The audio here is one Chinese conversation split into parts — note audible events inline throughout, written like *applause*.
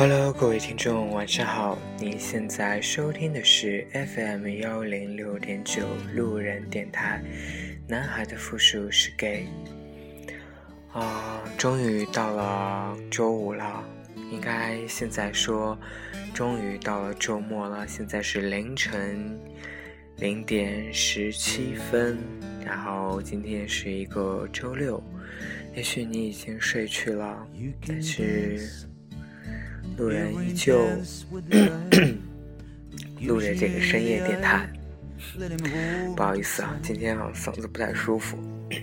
Hello，各位听众，晚上好。你现在收听的是 FM 幺零六点九路人电台。男孩的复数是 gay。啊，终于到了周五了，应该现在说，终于到了周末了。现在是凌晨零点十七分，然后今天是一个周六。也许你已经睡去了，但是。路人依旧 *coughs* 录着这个深夜电台，不好意思啊，今天啊嗓子不太舒服。*coughs*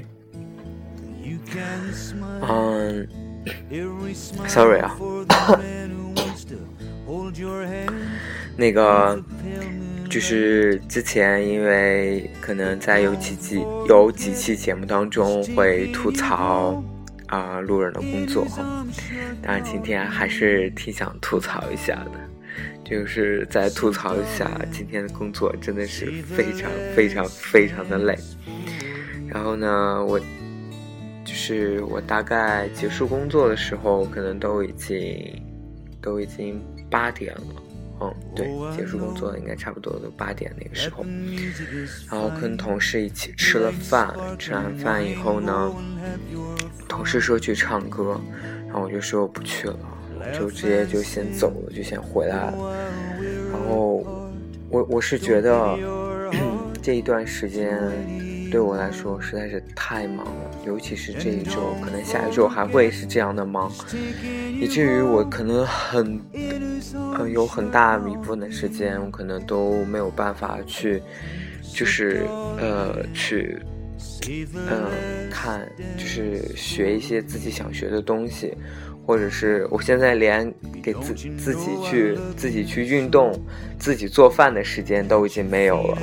嗯，sorry 啊，*coughs* 那个就是之前因为可能在有几季有几期节目当中会吐槽。啊，路人的工作哈，当然今天还是挺想吐槽一下的，就是再吐槽一下今天的工作真的是非常非常非常的累。然后呢，我就是我大概结束工作的时候，可能都已经都已经八点了。嗯，对，结束工作应该差不多都八点那个时候，然后跟同事一起吃了饭，吃完饭以后呢，同事说去唱歌，然后我就说我不去了，就直接就先走了，就先回来了。然后我我是觉得 *clears throat* 这一段时间对我来说实在是太忙了，尤其是这一周，可能下一周还会是这样的忙，以至于我可能很。嗯，有很大一部分的时间，我可能都没有办法去，就是呃，去，嗯，看，就是学一些自己想学的东西，或者是我现在连给自自己去自己去运动、自己做饭的时间都已经没有了。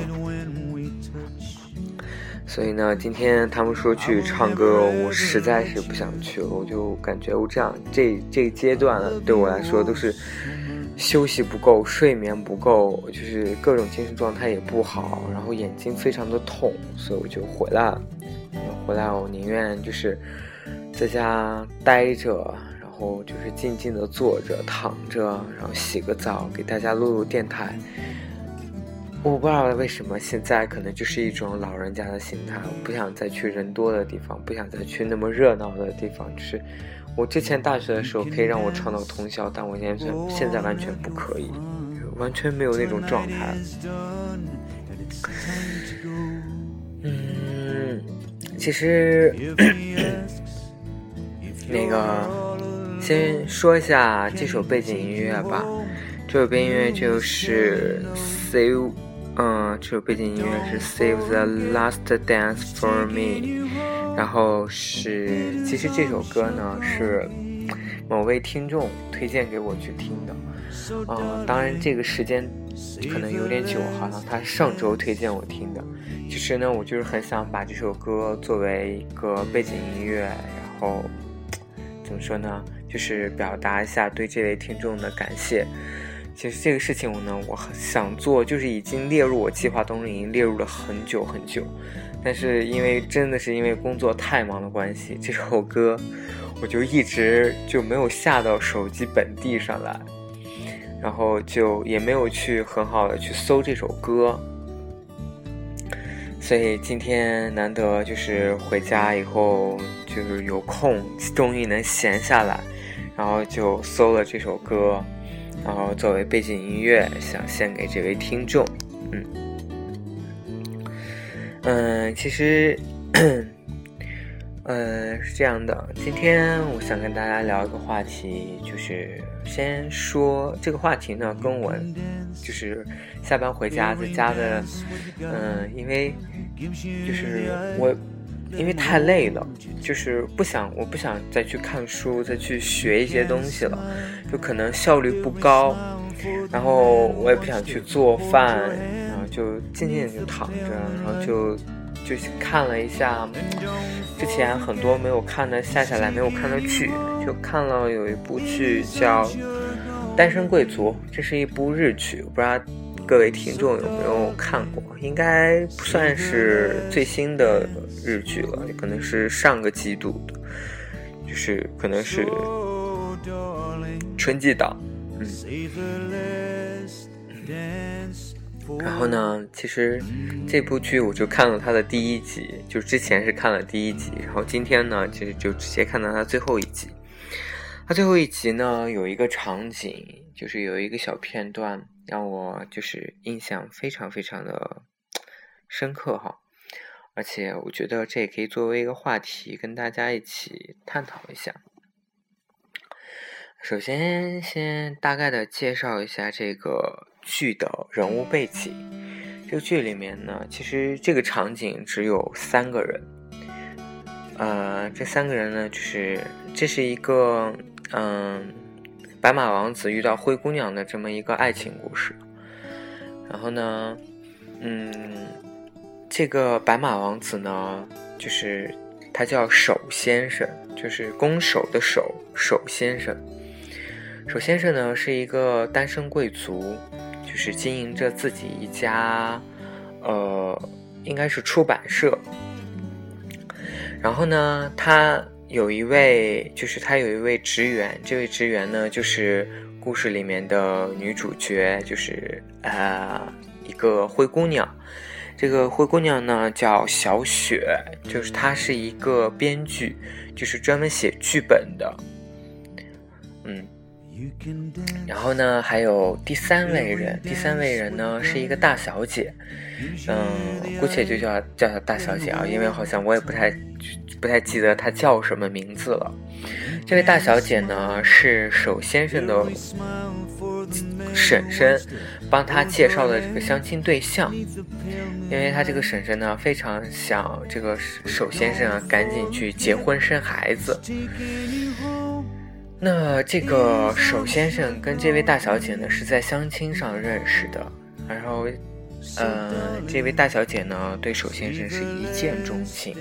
所以呢，今天他们说去唱歌，我实在是不想去了。我就感觉我这样这这阶段对我来说都是。休息不够，睡眠不够，就是各种精神状态也不好，然后眼睛非常的痛，所以我就回来了。回来我宁愿就是在家待着，然后就是静静的坐着、躺着，然后洗个澡，给大家录录电台。我不知道为什么现在可能就是一种老人家的心态，我不想再去人多的地方，不想再去那么热闹的地方，就是。我之前大学的时候可以让我唱到通宵，但我现在现在完全不可以，完全没有那种状态。嗯，其实那个先说一下这首背景音乐吧，这首背景音乐就是 Save，嗯，这首背景音乐是 Save the Last Dance for Me。然后是，其实这首歌呢是某位听众推荐给我去听的，嗯，当然这个时间可能有点久，好像他上周推荐我听的。其实呢，我就是很想把这首歌作为一个背景音乐，然后怎么说呢，就是表达一下对这位听众的感谢。其实这个事情我呢，我很想做，就是已经列入我计划当中，已经列入了很久很久。但是因为真的是因为工作太忙的关系，这首歌我就一直就没有下到手机本地上来，然后就也没有去很好的去搜这首歌，所以今天难得就是回家以后就是有空，终于能闲下来，然后就搜了这首歌，然后作为背景音乐想献给这位听众，嗯。嗯，其实，嗯，*clears throat* 是这样的。今天我想跟大家聊一个话题，就是先说这个话题呢，跟我就是下班回家在家的，嗯，因为就是我因为太累了，就是不想我不想再去看书，再去学一些东西了，就可能效率不高，然后我也不想去做饭。就静静就躺着，然后就就看了一下之前很多没有看的下下来没有看的剧，就看了有一部剧叫《单身贵族》，这是一部日剧，不知道各位听众有没有看过？应该不算是最新的日剧了，可能是上个季度的，就是可能是春季档。嗯然后呢，其实这部剧我就看了它的第一集，就之前是看了第一集，然后今天呢，其实就直接看到它最后一集。它最后一集呢，有一个场景，就是有一个小片段，让我就是印象非常非常的深刻哈。而且我觉得这也可以作为一个话题，跟大家一起探讨一下。首先，先大概的介绍一下这个。剧的人物背景，这个剧里面呢，其实这个场景只有三个人，呃，这三个人呢，就是这是一个嗯，白马王子遇到灰姑娘的这么一个爱情故事。然后呢，嗯，这个白马王子呢，就是他叫守先生，就是攻守的守守先生。首先生呢是一个单身贵族。就是经营着自己一家，呃，应该是出版社。然后呢，他有一位，就是他有一位职员，这位职员呢，就是故事里面的女主角，就是呃，一个灰姑娘。这个灰姑娘呢叫小雪，就是她是一个编剧，就是专门写剧本的，嗯。然后呢，还有第三位人，第三位人呢是一个大小姐，嗯，姑且就叫叫她大小姐啊，因为好像我也不太不太记得她叫什么名字了。这位大小姐呢是首先生的婶婶，帮她介绍的这个相亲对象，因为她这个婶婶呢非常想这个首先生啊赶紧去结婚生孩子。那这个首先生跟这位大小姐呢是在相亲上认识的，然后，呃，这位大小姐呢对首先生是一见钟情，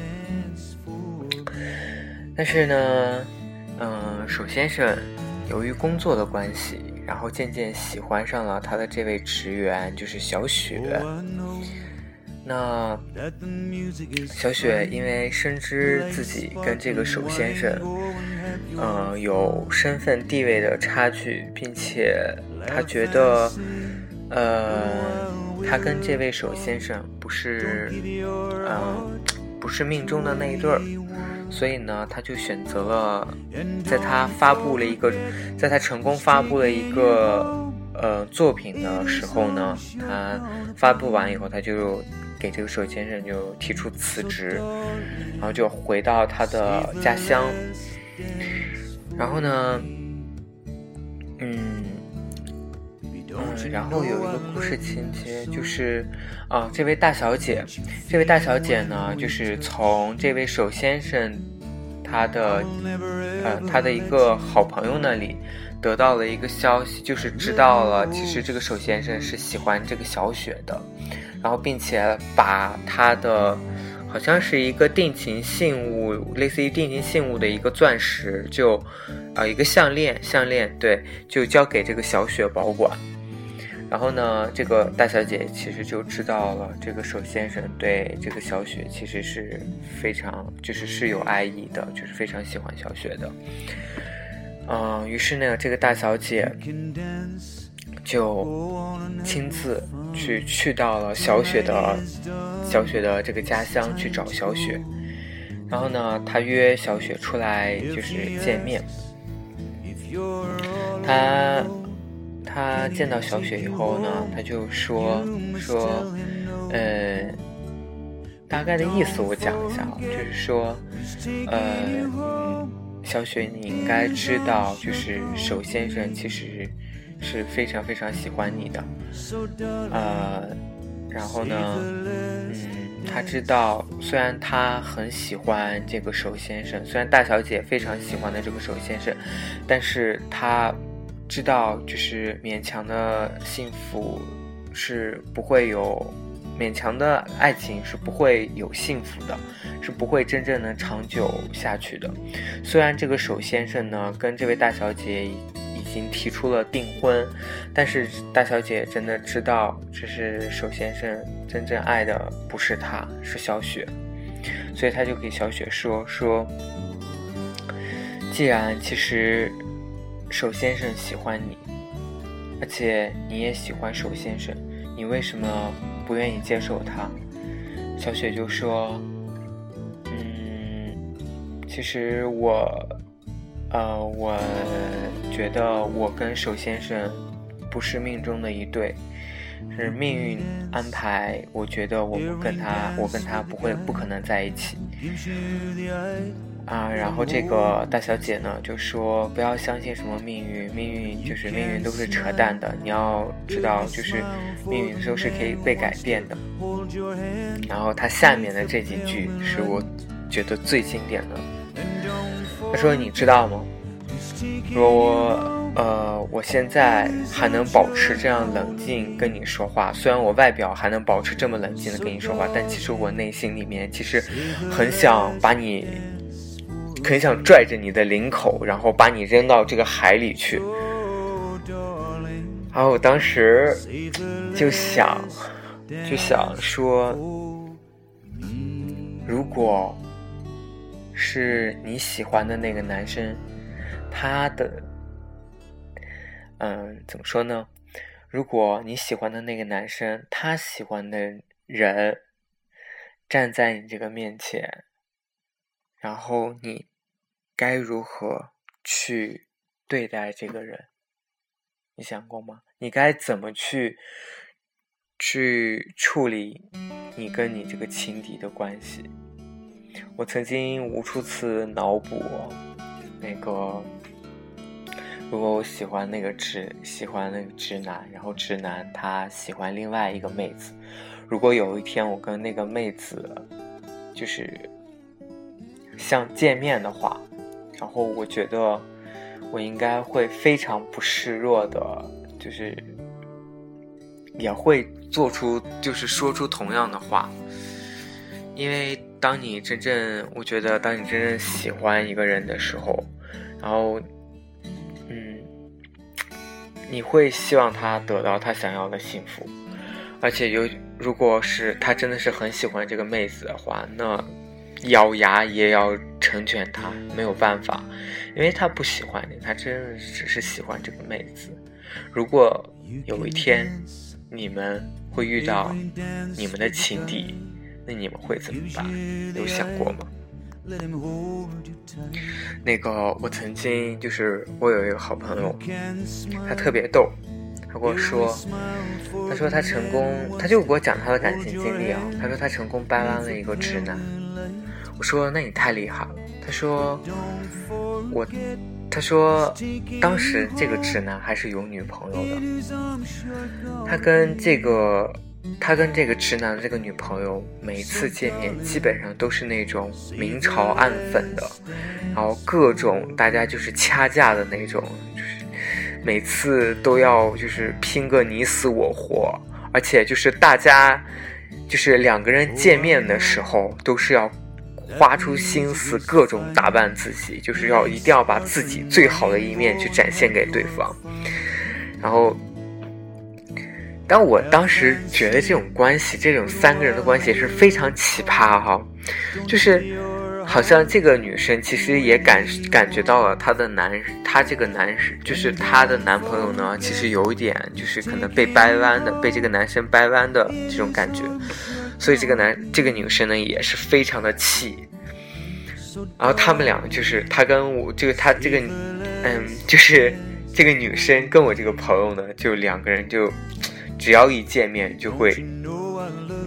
但是呢，嗯，首先生由于工作的关系，然后渐渐喜欢上了他的这位职员，就是小雪。那小雪因为深知自己跟这个守先生，呃，有身份地位的差距，并且她觉得，呃，她跟这位守先生不是，嗯，不是命中的那一对儿，所以呢，她就选择了，在她发布了一个，在她成功发布了一个呃作品的时候呢，她发布完以后，她就。给这个守先生就提出辞职，然后就回到他的家乡。然后呢，嗯，嗯，然后有一个故事情节就是，啊，这位大小姐，这位大小姐呢，就是从这位守先生他的，呃，他的一个好朋友那里得到了一个消息，就是知道了，其实这个守先生是喜欢这个小雪的。然后，并且把他的好像是一个定情信物，类似于定情信物的一个钻石，就啊一个项链，项链对，就交给这个小雪保管。然后呢，这个大小姐其实就知道了，这个手先生对这个小雪其实是非常就是是有爱意的，就是非常喜欢小雪的。嗯，于是呢，这个大小姐。就亲自去去到了小雪的小雪的这个家乡去找小雪，然后呢，他约小雪出来就是见面。他他见到小雪以后呢，他就说说，呃，大概的意思我讲一下，就是说，呃，小雪你应该知道，就是守先生其实。是非常非常喜欢你的，呃，然后呢，嗯，他知道，虽然他很喜欢这个守先生，虽然大小姐非常喜欢的这个守先生，但是他知道，就是勉强的幸福是不会有，勉强的爱情是不会有幸福的，是不会真正能长久下去的。虽然这个守先生呢，跟这位大小姐。已经提出了订婚，但是大小姐真的知道，这是首先生真正爱的不是他，是小雪，所以他就给小雪说说，既然其实首先生喜欢你，而且你也喜欢首先生，你为什么不愿意接受他？”小雪就说：“嗯，其实我，呃，我觉得我跟守先生不是命中的一对。”是命运安排，我觉得我们跟他，我跟他不会不可能在一起啊。然后这个大小姐呢就说不要相信什么命运，命运就是命运都是扯淡的。你要知道，就是命运都是可以被改变的。然后他下面的这几句是我觉得最经典的。他说：“你知道吗？说我。”呃，我现在还能保持这样冷静跟你说话，虽然我外表还能保持这么冷静的跟你说话，但其实我内心里面其实很想把你，很想拽着你的领口，然后把你扔到这个海里去。然后我当时就想，就想说，如果是你喜欢的那个男生，他的。嗯，怎么说呢？如果你喜欢的那个男生，他喜欢的人站在你这个面前，然后你该如何去对待这个人？你想过吗？你该怎么去去处理你跟你这个情敌的关系？我曾经无数次脑补那个。如果我喜欢那个直喜欢那个直男，然后直男他喜欢另外一个妹子，如果有一天我跟那个妹子就是像见面的话，然后我觉得我应该会非常不示弱的，就是也会做出就是说出同样的话，因为当你真正我觉得当你真正喜欢一个人的时候，然后。嗯你会希望他得到他想要的幸福，而且有，如果是他真的是很喜欢这个妹子的话，那咬牙也要成全他，没有办法，因为他不喜欢你，他真的只是喜欢这个妹子。如果有一天你们会遇到你们的情敌，那你们会怎么办？有想过吗？那个，我曾经就是我有一个好朋友，他特别逗，他跟我说，他说他成功，他就给我讲他的感情经历啊，他说他成功掰弯了一个直男，我说那你太厉害了，他说我，他说当时这个直男还是有女朋友的，他跟这个。他跟这个直男这个女朋友每次见面基本上都是那种明嘲暗讽的，然后各种大家就是掐架的那种，就是每次都要就是拼个你死我活，而且就是大家就是两个人见面的时候都是要花出心思各种打扮自己，就是要一定要把自己最好的一面去展现给对方，然后。但我当时觉得这种关系，这种三个人的关系是非常奇葩哈，就是好像这个女生其实也感感觉到了她的男，她这个男就是她的男朋友呢，其实有一点就是可能被掰弯的，被这个男生掰弯的这种感觉，所以这个男这个女生呢也是非常的气，然后他们俩就是她跟我这个她这个嗯就是这个女生跟我这个朋友呢，就两个人就。只要一见面就会，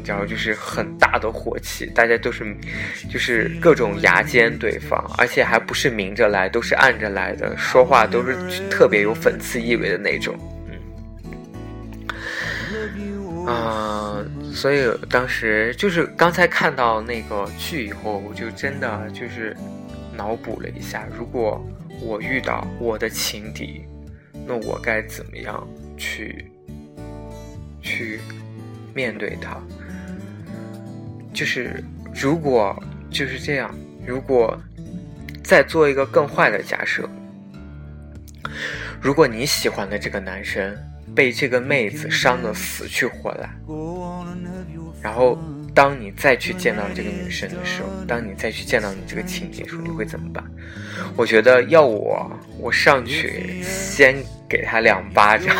然后就是很大的火气，大家都是，就是各种牙尖对方，而且还不是明着来，都是暗着来的，说话都是特别有讽刺意味的那种，嗯，啊，所以当时就是刚才看到那个剧以后，我就真的就是脑补了一下，如果我遇到我的情敌，那我该怎么样去？去面对他，就是如果就是这样，如果再做一个更坏的假设，如果你喜欢的这个男生被这个妹子伤得死去活来，然后当你再去见到这个女生的时候，当你再去见到你这个情敌的时候，你会怎么办？我觉得要我，我上去先给他两巴掌，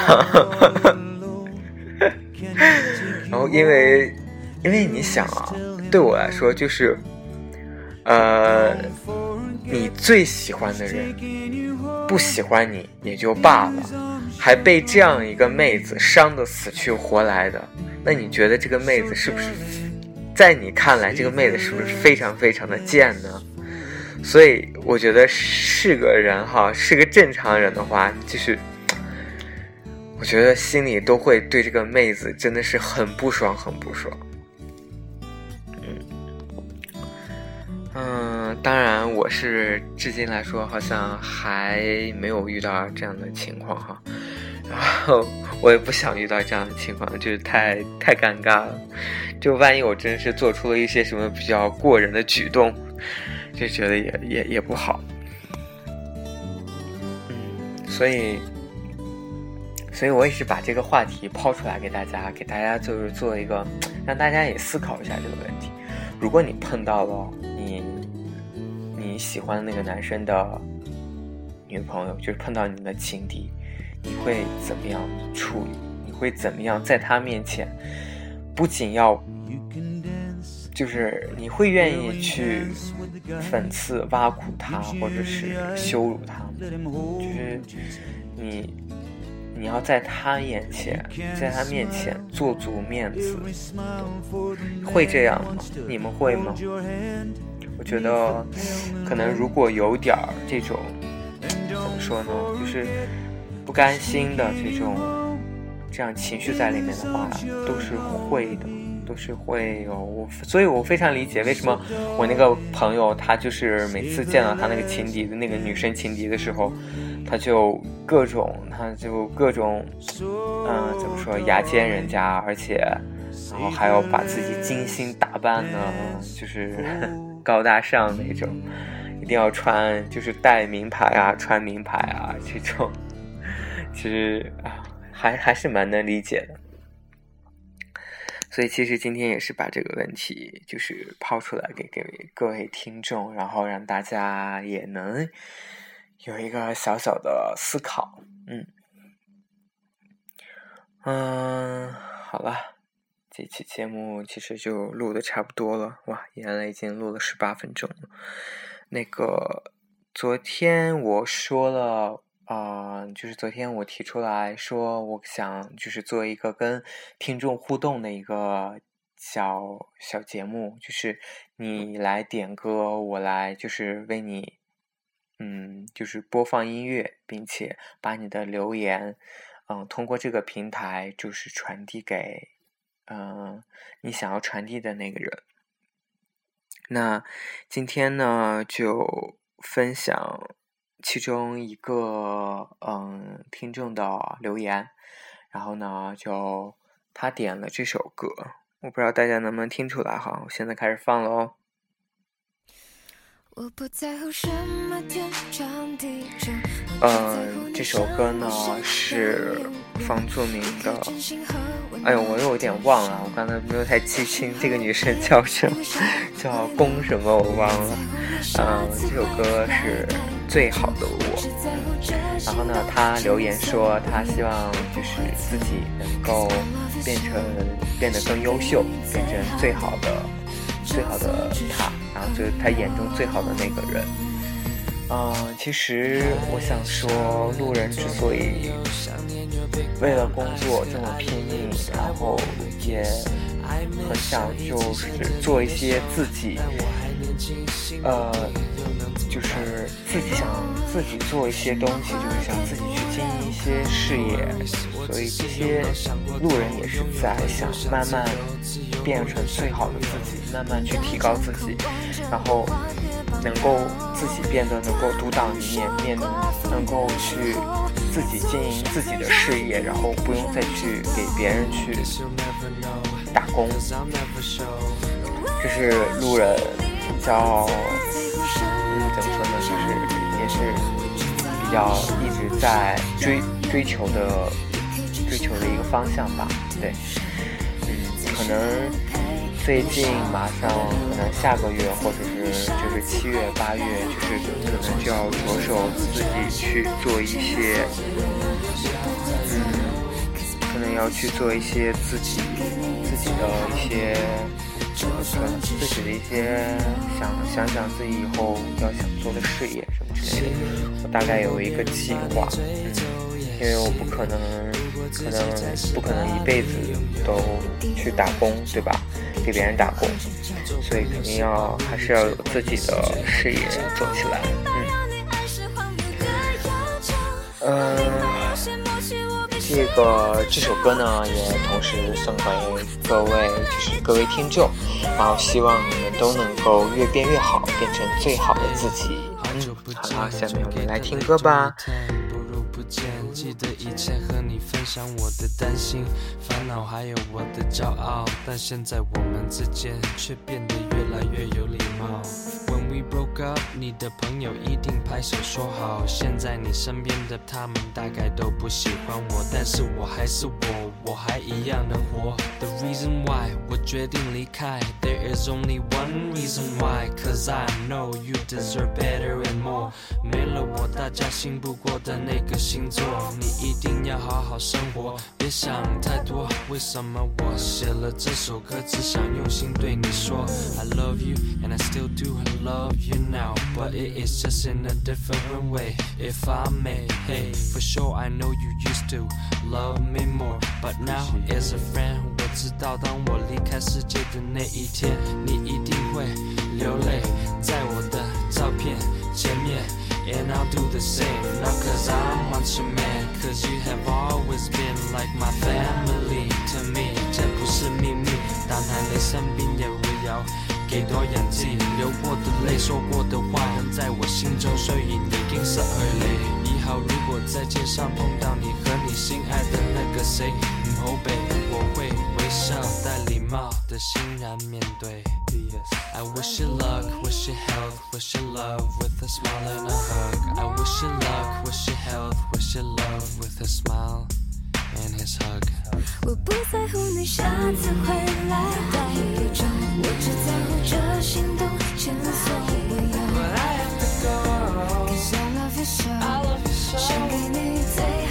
*laughs* 因为，因为你想啊，对我来说就是，呃，你最喜欢的人不喜欢你也就罢了，还被这样一个妹子伤得死去活来的，那你觉得这个妹子是不是？在你看来，这个妹子是不是非常非常的贱呢？所以我觉得是个人哈，是个正常人的话，就是我觉得心里都会对这个妹子真的是很不爽，很不爽。嗯，嗯，当然我是至今来说好像还没有遇到这样的情况哈，然后我也不想遇到这样的情况，就是太太尴尬了。就万一我真是做出了一些什么比较过人的举动，就觉得也也也不好。嗯，所以，所以我也是把这个话题抛出来给大家，给大家就是做一个，让大家也思考一下这个问题。如果你碰到了你你喜欢的那个男生的女朋友，就是碰到你的情敌，你会怎么样处理？你会怎么样在他面前？不仅要，就是你会愿意去讽刺、挖苦他，或者是羞辱他，就是你，你要在他眼前，在他面前做足面子，会这样吗？你们会吗？我觉得，可能如果有点儿这种，怎么说呢？就是不甘心的这种。这样情绪在里面的话，都是会的，都是会有。我所以，我非常理解为什么我那个朋友，他就是每次见到他那个情敌的那个女生情敌的时候，他就各种，他就各种，嗯，怎么说，牙尖人家，而且，然后还要把自己精心打扮的，就是 *laughs* 高大上那种，一定要穿，就是戴名牌啊，穿名牌啊，这种，其实啊。还还是蛮能理解的，所以其实今天也是把这个问题就是抛出来给给各位听众，然后让大家也能有一个小小的思考，嗯嗯，好了，这期节目其实就录的差不多了，哇，原来已经录了十八分钟了。那个昨天我说了。啊，就是昨天我提出来说，我想就是做一个跟听众互动的一个小小节目，就是你来点歌，我来就是为你，嗯，就是播放音乐，并且把你的留言，嗯，通过这个平台就是传递给，嗯，你想要传递的那个人。那今天呢，就分享。其中一个嗯听众的留言，然后呢就他点了这首歌，我不知道大家能不能听出来哈，我现在开始放了哦。嗯，这首歌呢是方作明的。哎呦，我有点忘了，我刚才没有太记清这个女生叫什么，*laughs* 叫龚什么，我忘了。嗯，这首歌是最好的我。然后呢，她留言说她希望就是自己能够变成变得更优秀，变成最好的最好的他，然后就是他眼中最好的那个人。嗯，其实我想说，路人之所以为了工作这么拼命，然后也很想就是做一些自己，呃，就是自己想自己做一些东西，就是想自己去经营一些事业，所以这些路人也是在想慢慢变成最好的自己，慢慢去提高自己，然后。能够自己变得能够独当一面，面能够去自己经营自己的事业，然后不用再去给别人去打工。这是路人比较，嗯，怎么说呢？就是也是比较一直在追追求的追求的一个方向吧。对，可能。最近马上可能下个月，或者是就是七月八月，就是可能就要着手自己去做一些，嗯，可能要去做一些自己自己的一些，可能自己的一些想想想自己以后要想做的事业什么之类的，我大概有一个计划，嗯，因为我不可能。可能不可能一辈子都去打工，对吧？给别人打工，所以肯定要还是要有自己的事业做起来。嗯，这个这首歌呢，也同时送给各位，就是各位听众，然后希望你们都能够越变越好，变成最好的自己。嗯，好了，下面我们来听歌吧。记得以前和你分享我的担心、烦恼，还有我的骄傲，但现在我们之间却变得越来越有礼貌。When we broke up，你的朋友一定拍手说好。现在你身边的他们大概都不喜欢我，但是我还是我，我还一样能活。The reason why 我决定离开，There is only one reason why，cause I know you deserve better and more。没了我，大家信不过的那个星座。你一定要好好生活，别想太多。为什么我写了这首歌，只想用心对你说？I love you and I still do love you now, but it is just in a different way. If I may, hey, for sure I know you used to love me more, but now as a friend，我知道当我离开世界的那一天，你一定会流泪在我的照片前面。And I'll do the same, not cause I want you man Cause you have always been like my family to me 这不是秘密，但还没身边也会有给多演技流过的泪，说过的话，仍在我心中，所以你因色而泪。以后如果在街上碰到你和你心爱的那个谁，嗯，后背，我会微笑带礼貌的欣然面对。I wish you luck, wish you health, wish you love with a smile and a hug. I wish you luck, wish you health, wish you love with a smile and his hug. 我不在乎你下次回来带多久，我只在乎这心动前所未有。But I have to go, cause I love you so. I love you so. 想给你最。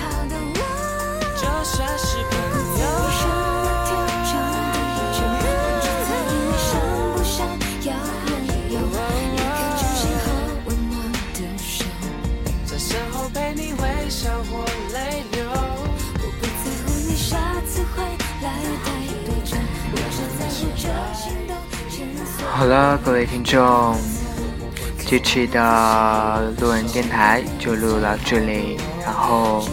好了，各位听众，这期的路人电台就录到这里。然后，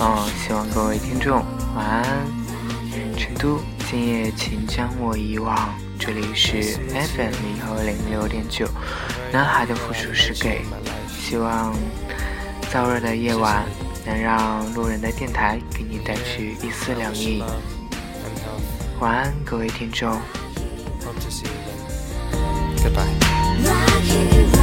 嗯，希望各位听众晚安。成都，今夜请将我遗忘。这里是 FM 零和零六点九，男孩的复数是给。希望燥热的夜晚能让路人的电台给你带去一丝凉意。晚安，各位听众。Goodbye.